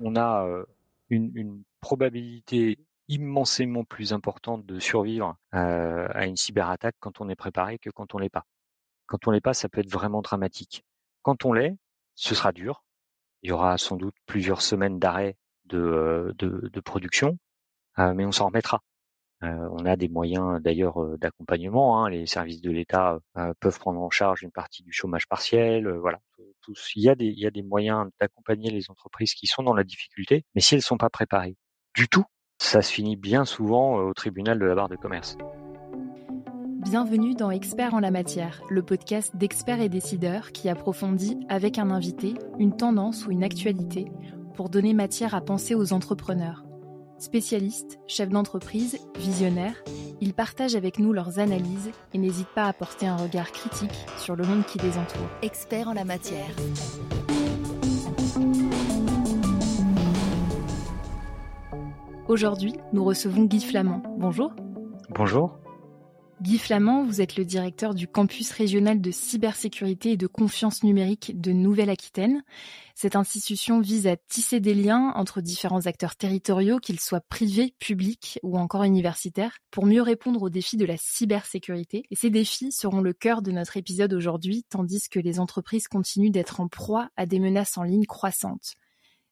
on, a une, probabilité immensément plus importante de survivre à une cyberattaque quand on est préparé que quand on l'est pas. Quand on l'est pas, ça peut être vraiment dramatique. Quand on l'est, ce sera dur. Il y aura sans doute plusieurs semaines d'arrêt de, de, production, mais on s'en remettra. On a des moyens d'ailleurs d'accompagnement. Hein. Les services de l'État peuvent prendre en charge une partie du chômage partiel. voilà, il y a des, il y a des moyens d'accompagner les entreprises qui sont dans la difficulté, mais si elles sont pas préparées du tout, ça se finit bien souvent au tribunal de la barre de commerce. Bienvenue dans Experts en la matière, le podcast d'experts et décideurs qui approfondit avec un invité une tendance ou une actualité pour donner matière à penser aux entrepreneurs. Spécialistes, chefs d'entreprise, visionnaires, ils partagent avec nous leurs analyses et n'hésitent pas à porter un regard critique sur le monde qui les entoure. Experts en la matière. Aujourd'hui, nous recevons Guy Flamand. Bonjour. Bonjour. Guy Flamand, vous êtes le directeur du campus régional de cybersécurité et de confiance numérique de Nouvelle-Aquitaine. Cette institution vise à tisser des liens entre différents acteurs territoriaux, qu'ils soient privés, publics ou encore universitaires, pour mieux répondre aux défis de la cybersécurité. Et ces défis seront le cœur de notre épisode aujourd'hui, tandis que les entreprises continuent d'être en proie à des menaces en ligne croissantes.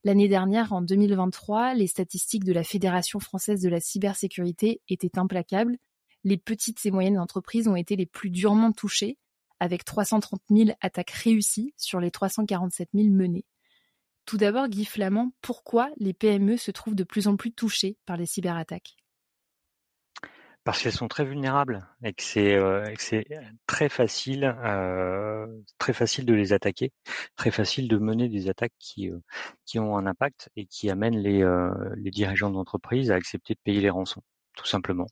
L'année dernière, en 2023, les statistiques de la Fédération française de la cybersécurité étaient implacables les petites et moyennes entreprises ont été les plus durement touchées, avec 330 000 attaques réussies sur les 347 000 menées. Tout d'abord, Guy Flamand, pourquoi les PME se trouvent de plus en plus touchées par les cyberattaques? Parce qu'elles sont très vulnérables et que c'est euh, très facile, euh, très facile de les attaquer, très facile de mener des attaques qui euh, ont un impact et qui amènent les les dirigeants d'entreprise à accepter de payer les rançons, tout simplement.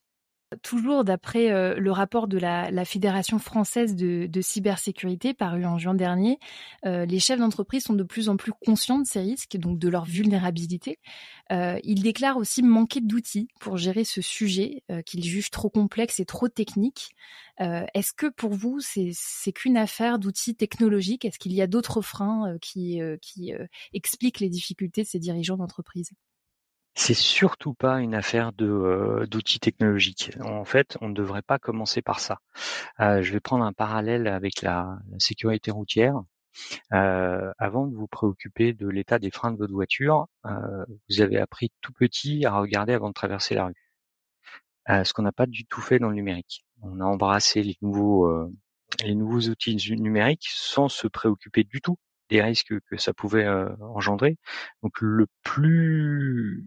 Toujours d'après euh, le rapport de la, Fédération française de, cybersécurité paru en juin dernier, euh, les chefs d'entreprise sont de plus en plus conscients de ces risques, donc de leur vulnérabilité. Euh, ils déclarent aussi manquer d'outils pour gérer ce sujet qu'ils jugent trop complexe et trop technique. Est-ce que pour vous, c'est qu'une affaire d'outils technologiques? Est-ce qu'il y a d'autres freins qui, qui expliquent les difficultés de ces dirigeants d'entreprise? C'est surtout pas une affaire de euh, d'outils technologiques. En fait, on ne devrait pas commencer par ça. Euh, je vais prendre un parallèle avec la, sécurité routière. Euh, avant de vous préoccuper de l'état des freins de votre voiture, vous avez appris tout petit à regarder avant de traverser la rue. ce qu'on n'a pas du tout fait dans le numérique. On a embrassé les nouveaux les nouveaux outils numériques sans se préoccuper du tout des risques que ça pouvait engendrer. Donc le plus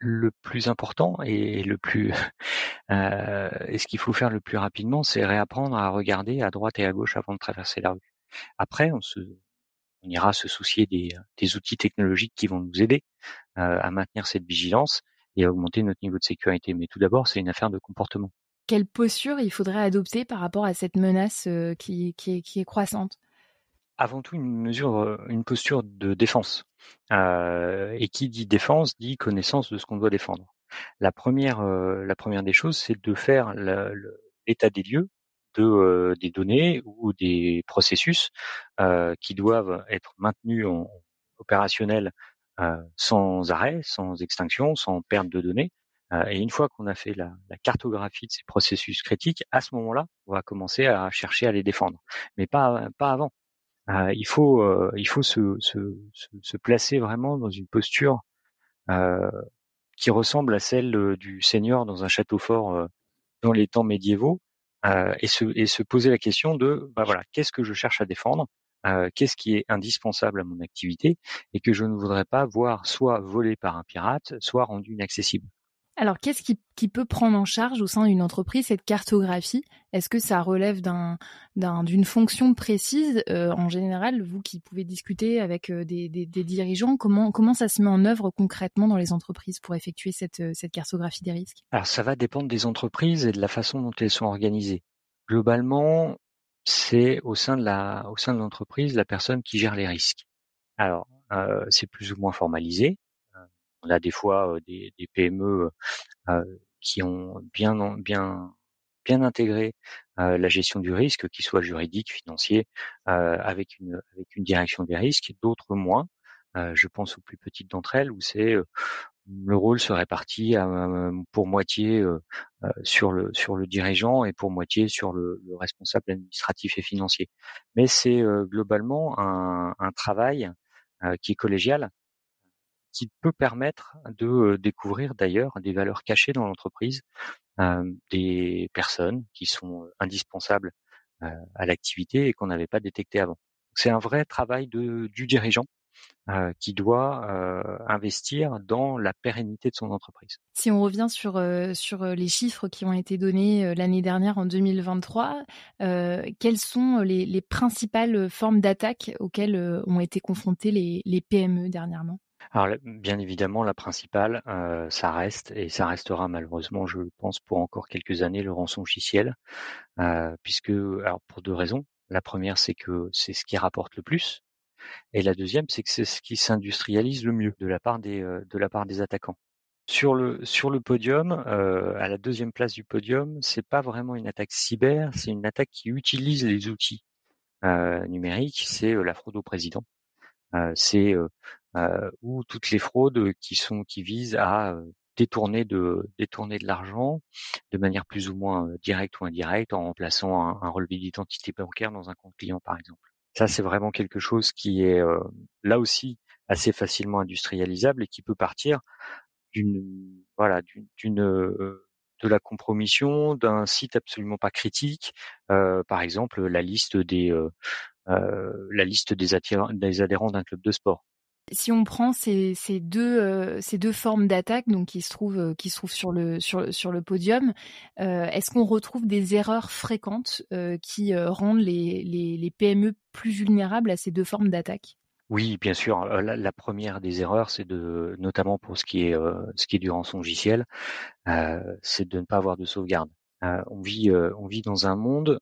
le plus important et le plus et ce qu'il faut faire le plus rapidement, c'est réapprendre à regarder à droite et à gauche avant de traverser la rue. Après, on ira se soucier des, outils technologiques qui vont nous aider à maintenir cette vigilance et à augmenter notre niveau de sécurité. Mais tout d'abord, c'est une affaire de comportement. Quelle posture il faudrait adopter par rapport à cette menace qui est croissante? Avant tout une mesure, une posture de défense. Euh, et qui dit défense dit connaissance de ce qu'on doit défendre. La première, la première des choses, c'est de faire l'état des lieux de des données ou des processus qui doivent être maintenus en, opérationnels sans arrêt, sans extinction, sans perte de données. et une fois qu'on a fait la, la, cartographie de ces processus critiques, à ce moment-là, on va commencer à chercher à les défendre, mais pas pas avant. Euh, il faut euh, il faut se, se, placer vraiment dans une posture euh, qui ressemble à celle du seigneur dans un château fort dans les temps médiévaux et se et se poser la question de bah voilà qu'est-ce que je cherche à défendre qu'est-ce qui est indispensable à mon activité et que je ne voudrais pas voir soit volé par un pirate, soit rendu inaccessible. Alors, qu'est-ce qui, peut prendre en charge au sein d'une entreprise cette cartographie? Est-ce que ça relève d'une fonction précise? Euh, En général, vous qui pouvez discuter avec euh, des, dirigeants, comment, ça se met en œuvre concrètement dans les entreprises pour effectuer cette, euh, cartographie des risques? Alors, ça va dépendre des entreprises et de la façon dont elles sont organisées. Globalement, c'est au sein de l'entreprise la personne qui gère les risques. Alors, c'est plus ou moins formalisé on a des fois des, PME qui ont bien bien bien intégré la gestion du risque, qu'il soit juridique, financier, avec une direction des risques, d'autres moins. je pense aux plus petites d'entre elles où c'est le rôle se répartit pour moitié sur le dirigeant et pour moitié sur le, le responsable administratif et financier. Mais c'est globalement un travail qui est collégial, qui peut permettre de découvrir d'ailleurs des valeurs cachées dans l'entreprise, des personnes qui sont indispensables à l'activité et qu'on n'avait pas détecté avant. C'est un vrai travail du dirigeant qui doit investir dans la pérennité de son entreprise. Si on revient sur les chiffres qui ont été donnés l'année dernière en 2023, quelles sont les, les principales formes d'attaque auxquelles ont été confrontées les PME dernièrement? Alors bien évidemment, la principale, euh, ça reste et ça restera malheureusement, je pense, pour encore quelques années, le rançon logiciel, euh, puisque alors pour deux raisons. La première, c'est que c'est ce qui rapporte le plus, et la deuxième, c'est que c'est ce qui s'industrialise le mieux de la part des, euh, attaquants. Sur le, podium, euh, à la deuxième place du podium, c'est pas vraiment une attaque cyber, c'est une attaque qui utilise les outils numériques, c'est la fraude au président. c'est ou toutes les fraudes qui sont qui visent à détourner de détourner de l'argent de manière plus ou moins directe ou indirecte en remplaçant un, un relevé d'identité bancaire dans un compte client par exemple. Ça, c'est vraiment quelque chose qui est euh, là aussi assez facilement industrialisable et qui peut partir d'une voilà d'une euh, de la compromission d'un site absolument pas critique, euh, par exemple la liste des la liste des, des adhérents d'un club de sport. Si on prend ces, euh, deux formes d'attaque donc qui se trouvent euh, qui se trouvent sur le podium, euh, est-ce qu'on retrouve des erreurs fréquentes qui rendent les, PME plus vulnérables à ces deux formes d'attaque? Oui, bien sûr. La, première des erreurs, c'est de, notamment pour ce qui est ce du rançon logiciel, c'est de ne pas avoir de sauvegarde. on vit dans un monde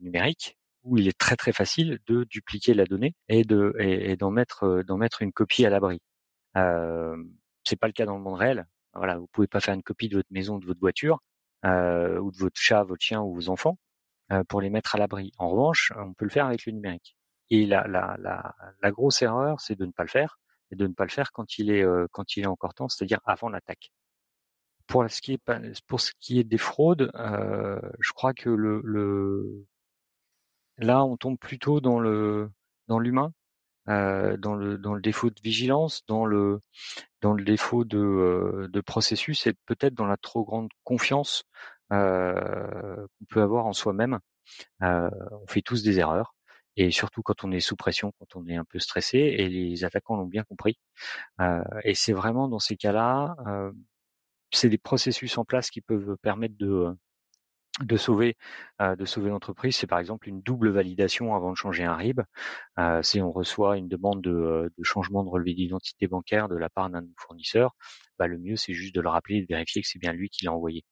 numérique où il est très très facile de dupliquer la donnée et de et, d'en mettre euh, d'en mettre une copie à l'abri. Euh, c'est pas le cas dans le monde réel. Voilà, vous pouvez pas faire une copie de votre maison, de votre voiture, euh, ou de votre chat, votre chien ou vos enfants euh, pour les mettre à l'abri. En revanche, on peut le faire avec le numérique. Et la, la, la, la grosse erreur, c'est de ne pas le faire et de ne pas le faire quand il est euh, quand il est encore temps, c'est-à-dire avant l'attaque. Pour ce qui est pour ce qui est des fraudes, euh, je crois que le, le Là, on tombe plutôt dans le dans l'humain, euh, dans le dans le défaut de vigilance, dans le dans le défaut de, euh, de processus et peut-être dans la trop grande confiance euh, qu'on peut avoir en soi-même. on fait tous des erreurs et surtout quand on est sous pression, quand on est un peu stressé et les attaquants l'ont bien compris. et c'est vraiment dans ces cas-là, c'est des processus en place qui peuvent permettre de de sauver de sauver l'entreprise, c'est par exemple une double validation avant de changer un RIB. Si on reçoit une demande de, de changement de relevé d'identité bancaire de la part d'un fournisseur, bah, le mieux c'est juste de le rappeler et de vérifier que c'est bien lui qui l'a envoyé.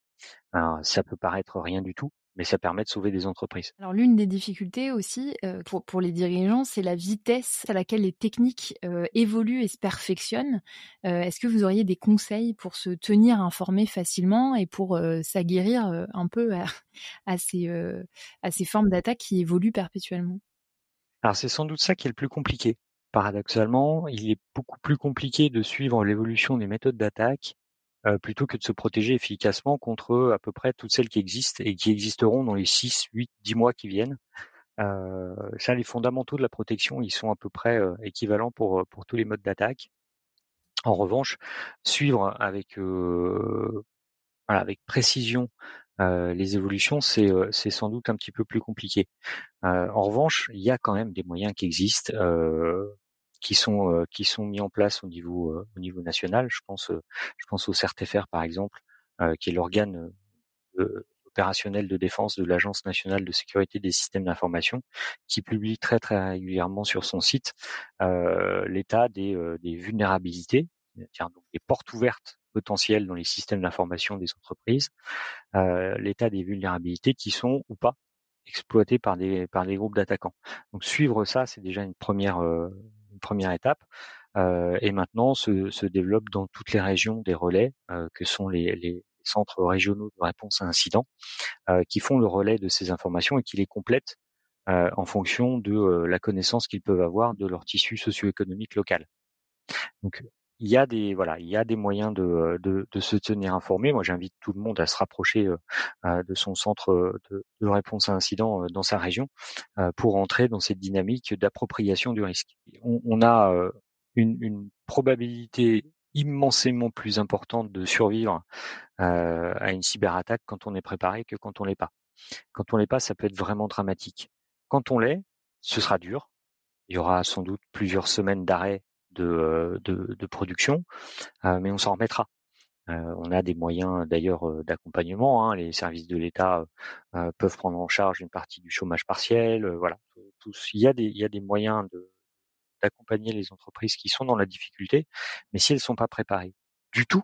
ça peut paraître rien du tout, mais ça permet de sauver des entreprises. Alors l'une des difficultés aussi euh, pour, pour les dirigeants, c'est la vitesse à laquelle les techniques euh, évoluent et se perfectionnent. Euh, Est-ce que vous auriez des conseils pour se tenir informé facilement et pour s'aguerrir un peu à, à ces, à ces formes d'attaque qui évoluent perpétuellement? Alors c'est sans doute ça qui est le plus compliqué. Paradoxalement, il est beaucoup plus compliqué de suivre l'évolution des méthodes d'attaque euh, plutôt que de se protéger efficacement contre à peu près toutes celles qui existent et qui existeront dans les 6, 8, 10 mois qui viennent. Euh, ça, les fondamentaux de la protection, ils sont à peu près euh, équivalents pour, euh, pour tous les modes d'attaque. En revanche, suivre avec, avec précision les évolutions, c'est, c'est sans doute un petit peu plus compliqué. en revanche, il y a quand même des moyens qui existent qui sont euh, qui sont mis en place au niveau euh, au niveau national. Je pense euh, je pense au CERTFR par exemple, qui est l'organe opérationnel de défense de l'Agence nationale de sécurité des systèmes d'information, qui publie très très régulièrement sur son site l'état des, des vulnérabilités, c'est-à-dire donc des portes ouvertes potentielles dans les systèmes d'information des entreprises, l'état des vulnérabilités qui sont ou pas exploitées par des par des groupes d'attaquants. Donc suivre ça, c'est déjà une première première étape. Euh, et maintenant se, développe dans toutes les régions des relais euh, que sont les, les, centres régionaux de réponse à incidents qui font le relais de ces informations et qui les complètent en fonction de la connaissance qu'ils peuvent avoir de leur tissu socio-économique local. Donc il y a des moyens de, se tenir informé. Moi, j'invite tout le monde à se rapprocher euh, de son centre de, réponse à incident dans sa région pour entrer dans cette dynamique d'appropriation du risque. On, a une, probabilité immensément plus importante de survivre à une cyberattaque quand on est préparé que quand on l'est pas. Quand on l'est pas, ça peut être vraiment dramatique. Quand on l'est, ce sera dur. Il y aura sans doute plusieurs semaines d'arrêt de, production, mais on s'en remettra. On a des moyens d'ailleurs d'accompagnement. Hein. Les services de l'État peuvent prendre en charge une partie du chômage partiel. voilà, il y a des il y a des moyens de d'accompagner les entreprises qui sont dans la difficulté, mais si elles sont pas préparées du tout,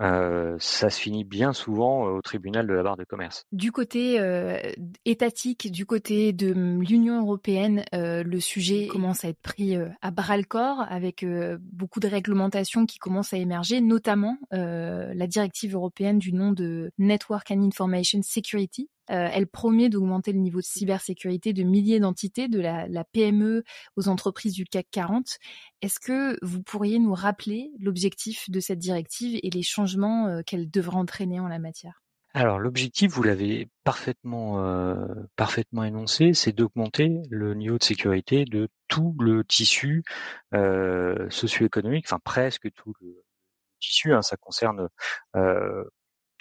euh, ça se finit bien souvent au tribunal de la barre de commerce. Du côté euh, étatique, du côté de l'Union européenne, euh, le sujet commence à être pris à bras le corps avec beaucoup de réglementations qui commencent à émerger, notamment la directive européenne du nom de Network and Information Security, euh, elle promet d'augmenter le niveau de cybersécurité de milliers d'entités, de la, PME aux entreprises du CAC 40. Est-ce que vous pourriez nous rappeler l'objectif de cette directive et les changements euh, qu'elle devra entraîner en la matière? Alors l'objectif, vous l'avez parfaitement euh, parfaitement énoncé, c'est d'augmenter le niveau de sécurité de tout le tissu euh, socio-économique, enfin presque tout le tissu. Hein, ça concerne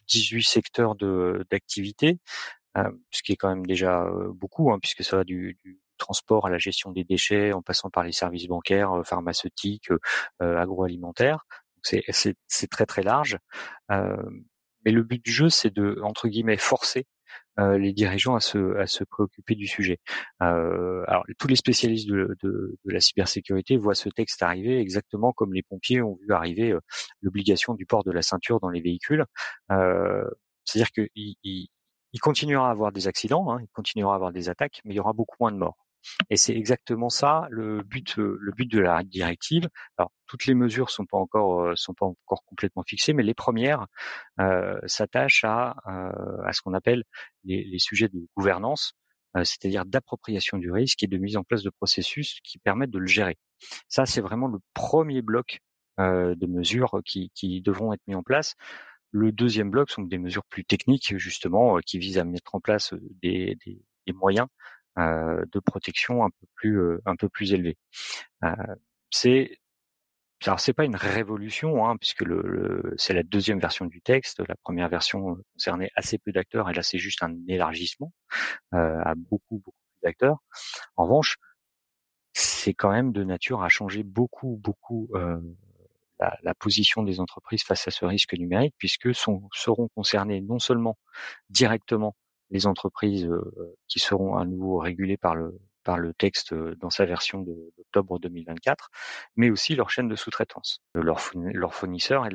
18 secteurs d'activité, euh, ce qui est quand même déjà euh, beaucoup, hein, puisque ça va du, transport à la gestion des déchets, en passant par les services bancaires, euh, pharmaceutiques, agroalimentaires. C'est très très large. mais le but du jeu, c'est de entre guillemets forcer euh, les dirigeants à se, à se préoccuper du sujet. Euh, alors, tous les spécialistes de, de, de, la cybersécurité voient ce texte arriver exactement comme les pompiers ont vu arriver euh, l'obligation du port de la ceinture dans les véhicules. C'est-à-dire qu'il il, il, continuera à avoir des accidents, hein, il continuera à avoir des attaques, mais il y aura beaucoup moins de morts. Et c'est exactement ça le but, le but de la directive. Alors toutes les mesures sont pas encore euh, sont pas encore complètement fixées, mais les premières euh, s'attachent à euh, à ce qu'on appelle les, les, sujets de gouvernance, euh, c'est-à-dire d'appropriation du risque et de mise en place de processus qui permettent de le gérer. Ça, c'est vraiment le premier bloc euh, de mesures qui, qui devront être mis en place. Le deuxième bloc sont des mesures plus techniques, justement, qui visent à mettre en place des, des, des moyens euh, de protection un peu plus euh, un peu plus élevée. Euh, c'est alors c'est pas une révolution, hein, puisque le, c'est la deuxième version du texte. La première version concernait assez peu d'acteurs, et là c'est juste un élargissement euh, à beaucoup beaucoup d'acteurs. En revanche, c'est quand même de nature à changer beaucoup beaucoup euh, la, la, position des entreprises face à ce risque numérique, puisque sont, seront concernés non seulement directement les entreprises euh, qui seront à nouveau régulées par le par le texte euh, dans sa version d'octobre 2024, mais aussi leur chaîne de sous-traitance. Leurs fournisseurs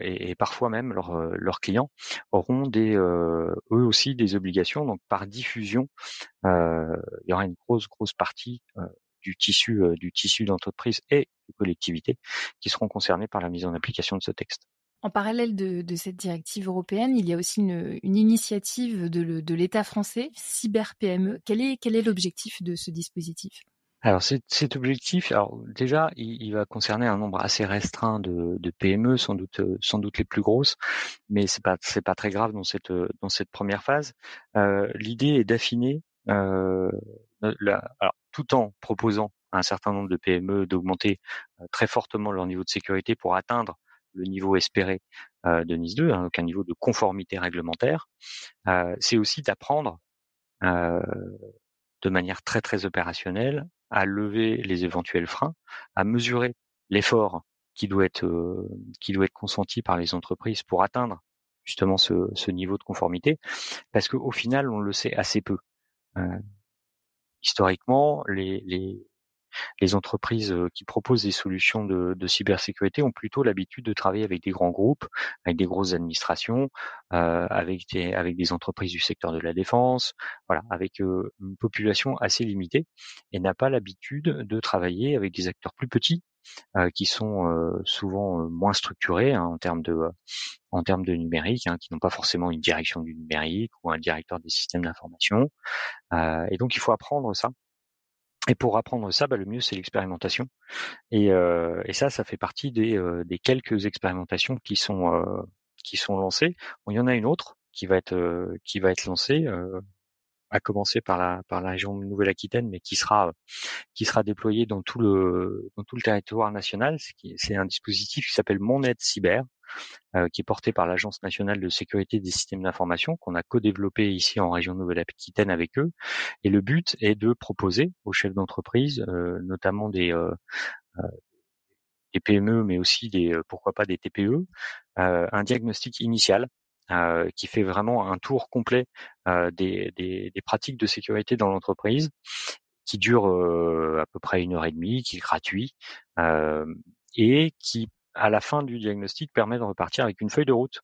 et, parfois même leurs clients auront eux aussi des obligations. Donc par diffusion, euh, il y aura une grosse grosse partie du tissu du tissu d'entreprise et de collectivités qui seront concernés par la mise en application de ce texte. En parallèle de, cette directive européenne, il y a aussi une, initiative de, l'État français, Cyber PME. Quel est, l'objectif de ce dispositif? Alors cet, objectif, alors déjà, il, va concerner un nombre assez restreint de, PME, sans doute, sans doute les plus grosses, mais c'est pas pas très grave dans cette cette première phase. Euh, l'idée est d'affiner, euh, tout en proposant à un certain nombre de PME d'augmenter euh, très fortement leur niveau de sécurité pour atteindre le niveau espéré euh, de Nice 2, hein, donc un niveau de conformité réglementaire, euh, c'est aussi d'apprendre euh, de manière très très opérationnelle à lever les éventuels freins, à mesurer l'effort qui doit être qui doit être consenti par les entreprises pour atteindre justement ce, ce niveau de conformité, parce qu'au final on le sait assez peu. historiquement, les, les, les entreprises euh, qui proposent des solutions de, de cybersécurité ont plutôt l'habitude de travailler avec des grands groupes, avec des grosses administrations, euh, avec des avec des entreprises du secteur de la défense, voilà, avec euh, une population assez limitée, et n'a pas l'habitude de travailler avec des acteurs plus petits qui sont souvent moins structurés hein, en termes de en termes de numérique, hein, qui n'ont pas forcément une direction du numérique ou un directeur des systèmes d'information. et donc il faut apprendre ça. Et pour apprendre ça, bah, le mieux c'est l'expérimentation. Et, et, ça, ça fait partie des, des quelques expérimentations qui sont qui sont lancées. Bon, il y en a une autre qui va être qui va être lancée à commencer par la par la région Nouvelle-Aquitaine, mais qui sera qui sera déployé dans tout le dans tout le territoire national. C'est un dispositif qui s'appelle Mon Aide Cyber, euh, qui est porté par l'Agence nationale de sécurité des systèmes d'information, qu'on a co-développé ici en région Nouvelle-Aquitaine avec eux. Et le but est de proposer aux chefs d'entreprise, euh, notamment des euh, PME, mais aussi des pourquoi pas des TPE, un diagnostic initial qui fait vraiment un tour complet des, des, pratiques de sécurité dans l'entreprise, qui dure à peu près une heure et demie, qui est gratuit et qui, à la fin du diagnostic, permet de repartir avec une feuille de route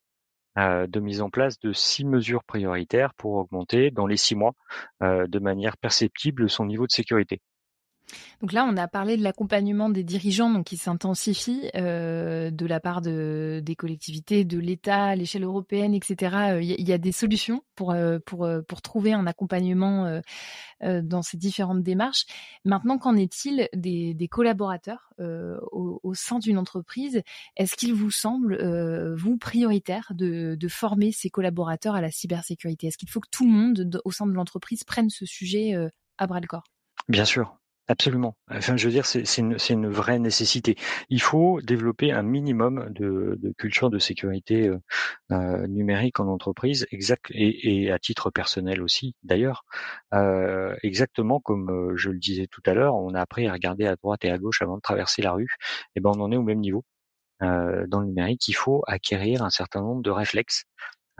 de mise en place de six mesures prioritaires pour augmenter dans les six mois de manière perceptible son niveau de sécurité. Donc là, on a parlé de l'accompagnement des dirigeants qui s'intensifie euh, de la part de, des collectivités, de l'État, à l'échelle européenne, etc. Il y, a des solutions pour, euh, euh, trouver un accompagnement dans ces différentes démarches. Maintenant, qu'en est-il des, collaborateurs au, au, sein d'une entreprise? Est-ce qu'il vous semble, vous, prioritaire de, de former ces collaborateurs à la cybersécurité? Est-ce qu'il faut que tout le monde au sein de l'entreprise prenne ce sujet à bras le corps? Bien sûr, Absolument. Enfin, je veux dire, c'est une, vraie nécessité. Il faut développer un minimum de, culture de sécurité euh, euh numérique en entreprise, exact et, à titre personnel aussi. D'ailleurs, euh, exactement comme je le disais tout à l'heure, on a appris à regarder à droite et à gauche avant de traverser la rue. Et eh ben, on en est au même niveau. Dans le numérique, il faut acquérir un certain nombre de réflexes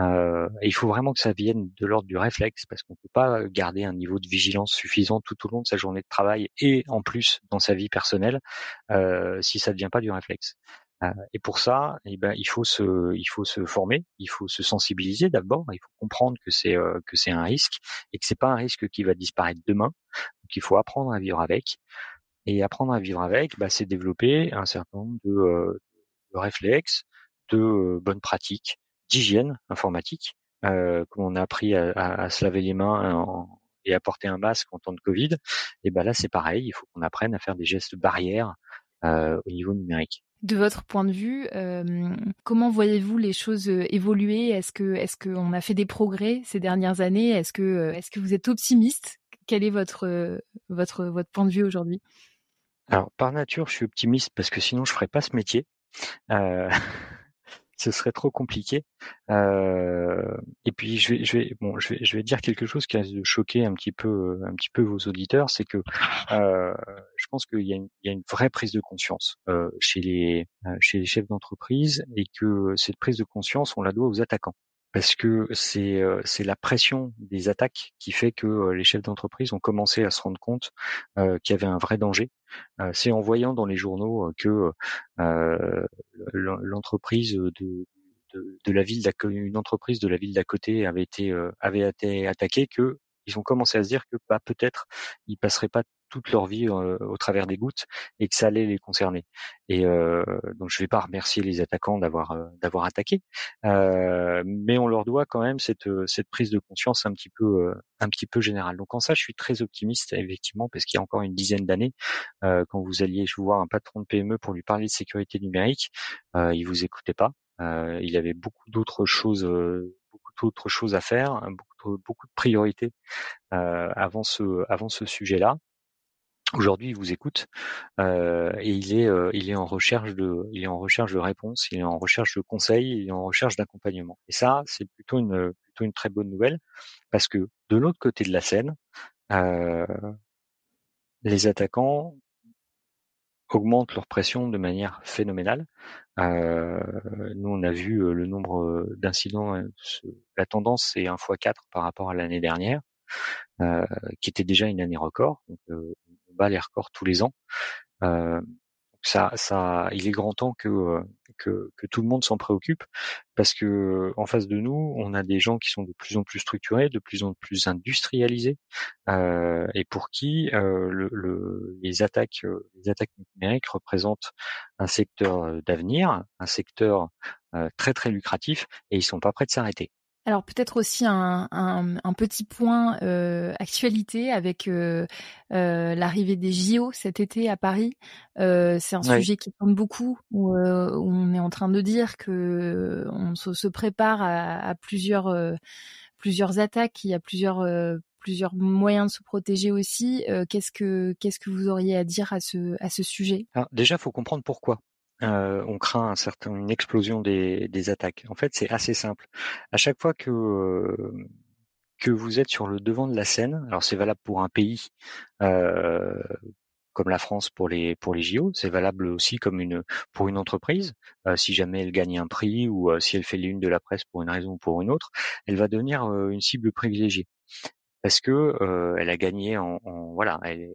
euh, il faut vraiment que ça vienne de l'ordre du réflexe parce qu'on peut pas garder un niveau de vigilance suffisant tout au long de sa journée de travail et en plus dans sa vie personnelle euh, si ça ne vient pas du réflexe. Euh, et pour ça, eh ben, il faut se, il faut se former, il faut se sensibiliser d'abord, il faut comprendre que c'est euh, que un risque et que c'est pas un risque qui va disparaître demain. Donc il faut apprendre à vivre avec. Et apprendre à vivre avec, bah, c'est développer un certain nombre de, euh, de réflexes, de bonnes pratiques, d'hygiène informatique, euh, comme on a appris à, à, se laver les mains et à porter un masque en temps de Covid, et ben là c'est pareil, il faut qu'on apprenne à faire des gestes barrières euh, au niveau numérique. De votre point de vue, euh, comment voyez-vous les choses euh, évoluer? Est-ce que est-ce qu'on a fait des progrès ces dernières années? Est-ce que est-ce que vous êtes optimiste? Quel est votre votre votre point de vue aujourd'hui? Alors par nature, je suis optimiste parce que sinon je ferais pas ce métier. Euh, ce serait trop compliqué. Euh, et puis je vais, je vais, bon, je vais, dire quelque chose qui de choquer un petit peu, un petit peu vos auditeurs, c'est que euh, je pense qu'il y a, une, a vraie prise de conscience euh, chez les chefs d'entreprise et que cette prise de conscience, on la doit aux attaquants parce que c'est c'est la pression des attaques qui fait que les chefs d'entreprise ont commencé à se rendre compte qu'il y avait un vrai danger. c'est en voyant dans les journaux que l'entreprise de, de, la ville une entreprise de la ville d'à côté avait été avait été attaquée que ils ont commencé à se dire que bah, peut-être ils passeraient pas toute leur vie euh, au travers des gouttes et que ça allait les concerner. Et euh, donc je vais pas remercier les attaquants d'avoir euh, d'avoir attaqué, mais on leur doit quand même cette cette prise de conscience un petit peu un petit peu générale. Donc en ça, je suis très optimiste effectivement parce qu'il y a encore une dizaine d'années, quand vous alliez voir un patron de PME pour lui parler de sécurité numérique, il vous écoutait pas. il avait beaucoup d'autres choses d'autres choses à faire, beaucoup de, beaucoup de priorités avant ce avant ce sujet-là. Aujourd'hui, il vous écoute euh, et il est, euh, il est en recherche de, il est en recherche de réponses, il est en recherche de conseils, il est en recherche d'accompagnement. Et ça, c'est plutôt une, plutôt une très bonne nouvelle parce que de l'autre côté de la scène, euh, les attaquants augmentent leur pression de manière phénoménale. Euh, nous, on a vu euh, le nombre d'incidents, la tendance c'est un fois 4 par rapport à l'année dernière, euh, qui était déjà une année record. Les records tous les ans. Euh, ça, il est grand temps que, que, tout le monde s'en préoccupe parce que en face de nous, on a des gens qui sont de plus en plus structurés, de plus en plus industrialisés, euh, et pour qui euh, le, le, les attaques, euh, les attaques numériques représentent un secteur d'avenir, un secteur très très lucratif, et ils sont pas prêts de s'arrêter. Alors peut-être aussi un, un, petit point euh, actualité avec euh, euh, l'arrivée des JO cet été à Paris. c'est un sujet qui tourne beaucoup où, on est en train de dire que on se, prépare à, plusieurs plusieurs attaques, il y a plusieurs plusieurs moyens de se protéger aussi. qu'est-ce que qu'est-ce que vous auriez à dire à ce à ce sujet? Alors Déjà, faut comprendre pourquoi. Euh, on craint un certain, une explosion des, attaques. En fait, c'est assez simple. À chaque fois que euh, que vous êtes sur le devant de la scène, alors c'est valable pour un pays euh, comme la France pour les pour JO, c'est valable aussi pour une entreprise. si jamais elle gagne un prix ou si elle fait l'une de la presse pour une raison ou pour une autre, elle va devenir une cible privilégiée parce que elle a gagné en, en voilà, elle,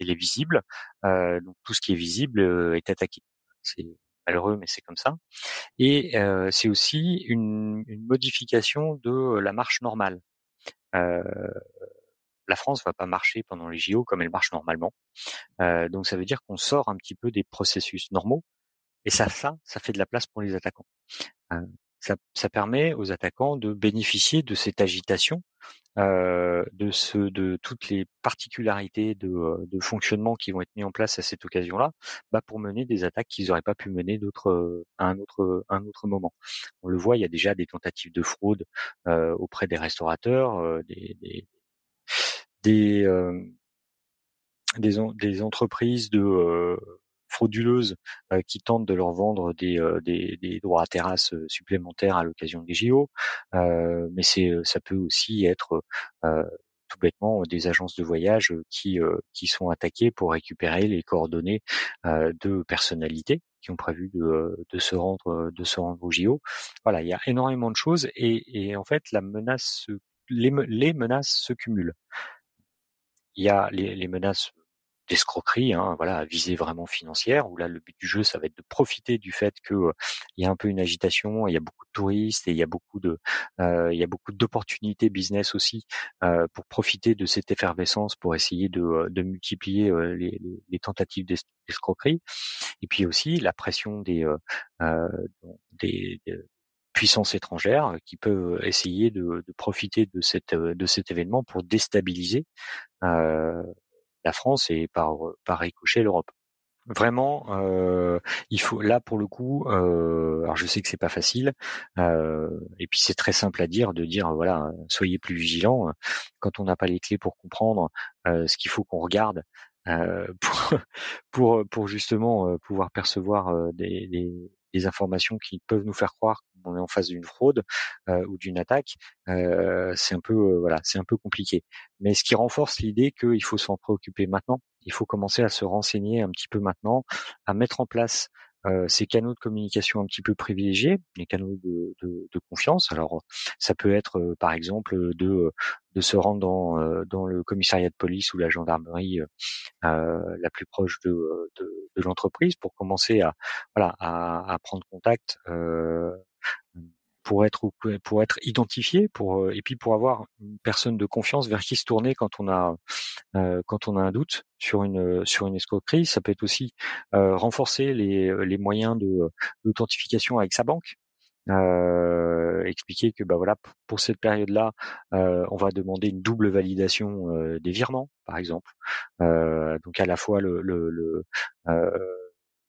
elle, est visible. donc tout ce qui est visible est attaqué c'est malheureux, mais c'est comme ça. Et c'est aussi une, modification de la marche normale. La France va pas marcher pendant les JO comme elle marche normalement. Donc ça veut dire qu'on sort un petit peu des processus normaux. Et ça, ça, ça fait de la place pour les attaquants. ça, permet aux attaquants de bénéficier de cette agitation euh, de, ce, de toutes les particularités de, euh, de, fonctionnement qui vont être mis en place à cette occasion-là, bah pour mener des attaques qu'ils n'auraient pas pu mener d'autres euh, à un autre, un autre moment. On le voit, il y a déjà des tentatives de fraude euh, auprès des restaurateurs, des, des, des, des, des, entreprises de frauduleuses euh, qui tentent de leur vendre des, euh, droits à terrasse euh, supplémentaires à l'occasion des JO. mais c'est ça peut aussi être tout bêtement des agences de voyage qui qui sont attaquées pour récupérer les coordonnées de personnalités qui ont prévu de, de se rendre de se rendre au JO. Voilà, il y a énormément de choses et, en fait la menace les, menaces se cumulent. Il y a les menaces d'escroquerie, hein, voilà, à visée vraiment financière, où là le but du jeu, ça va être de profiter du fait que euh, il y a un peu une agitation, il y a beaucoup de touristes et il y a beaucoup de, euh, il y a beaucoup d'opportunités business aussi pour profiter de cette effervescence, pour essayer de, de multiplier les, les, tentatives d'escroquerie, et puis aussi la pression des, des, des puissances étrangères qui peuvent essayer de, de, profiter de, cette, de cet événement pour déstabiliser euh, la France et par par ricochet l'Europe. Vraiment, euh, il faut là pour le coup. Euh, alors je sais que c'est pas facile, euh, et puis c'est très simple à dire de dire voilà soyez plus vigilants quand on n'a pas les clés pour comprendre ce qu'il faut qu'on regarde pour pour pour justement pouvoir percevoir des, des, des informations qui peuvent nous faire croire qu'on est en face d'une fraude euh, ou d'une attaque, euh, c'est un peu euh, voilà, c'est un peu compliqué. Mais ce qui renforce l'idée qu'il faut s'en préoccuper maintenant, il faut commencer à se renseigner un petit peu maintenant, à mettre en place ces canaux de communication un petit peu privilégiés, les canaux de, de, de confiance. Alors, ça peut être, par exemple, de, de se rendre dans, dans le commissariat de police ou la gendarmerie la plus proche de, de, de l'entreprise pour commencer à, voilà, à, prendre contact pour être pour être identifié pour et puis pour avoir une personne de confiance vers qui se tourner quand on a quand on a un doute sur une sur une escroquerie. Ça peut être aussi renforcer les, les moyens de d'authentification avec sa banque euh, expliquer que bah voilà pour cette période là euh, on va demander une double validation euh, des virements par exemple donc à la fois le, le,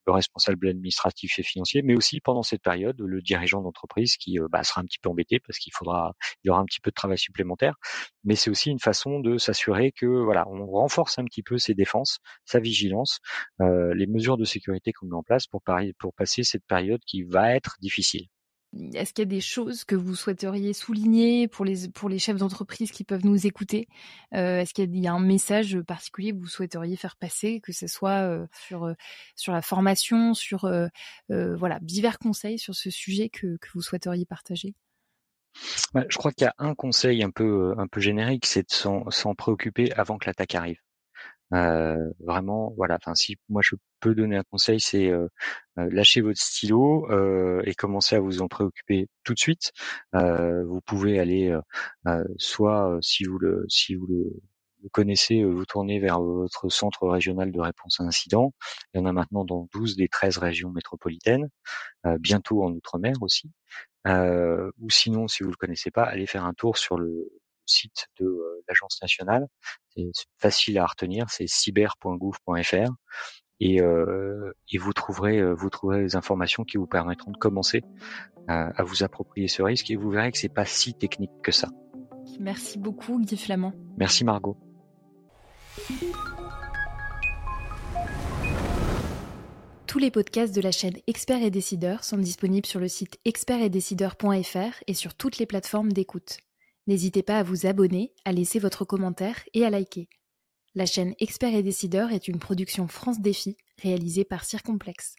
le responsable administratif et financier, mais aussi pendant cette période le dirigeant d'entreprise qui euh, bah, sera un petit peu embêté parce qu'il faudra, il y aura un petit peu de travail supplémentaire. Mais c'est aussi une façon de s'assurer que voilà, on renforce un petit peu ses défenses, sa vigilance, euh, les mesures de sécurité qu'on met en place pour passer cette période qui va être difficile. Est-ce qu'il y a des choses que vous souhaiteriez souligner pour les, pour les chefs d'entreprise qui peuvent nous écouter? Euh, Est-ce qu'il y, a un message particulier que vous souhaiteriez faire passer, que ce soit euh, sur, euh, sur la formation, sur voilà, divers conseils sur ce sujet que, vous souhaiteriez partager? Je crois qu'il y a un conseil un peu, un peu générique, c'est de s'en préoccuper avant que l'attaque arrive. vraiment, voilà. Enfin, si moi je peux donner un conseil, c'est lâcher votre stylo et commencer à vous en préoccuper tout de suite. vous pouvez aller soit si vous le si vous le connaissez, vous tournez vers votre centre régional de réponse à incidents. Il y en a maintenant dans 12 des 13 régions métropolitaines, bientôt en Outre-mer aussi. ou sinon, si vous le connaissez pas, allez faire un tour sur le site de l'agence nationale. C'est facile à retenir, c'est cyber.gouv.fr et, et vous trouverez vous trouverez les informations qui vous permettront de commencer à vous approprier ce risque et vous verrez que c'est pas si technique que ça. Merci beaucoup Guy Flamand. Merci Margot. Tous les podcasts de la chaîne Experts et Décideurs sont disponibles sur le site expertsetdecideurs.fr et sur toutes les plateformes d'écoute. N'hésitez pas à vous abonner, à laisser votre commentaire et à liker. La chaîne Experts et Décideurs est une production France Défi réalisée par Circomplex.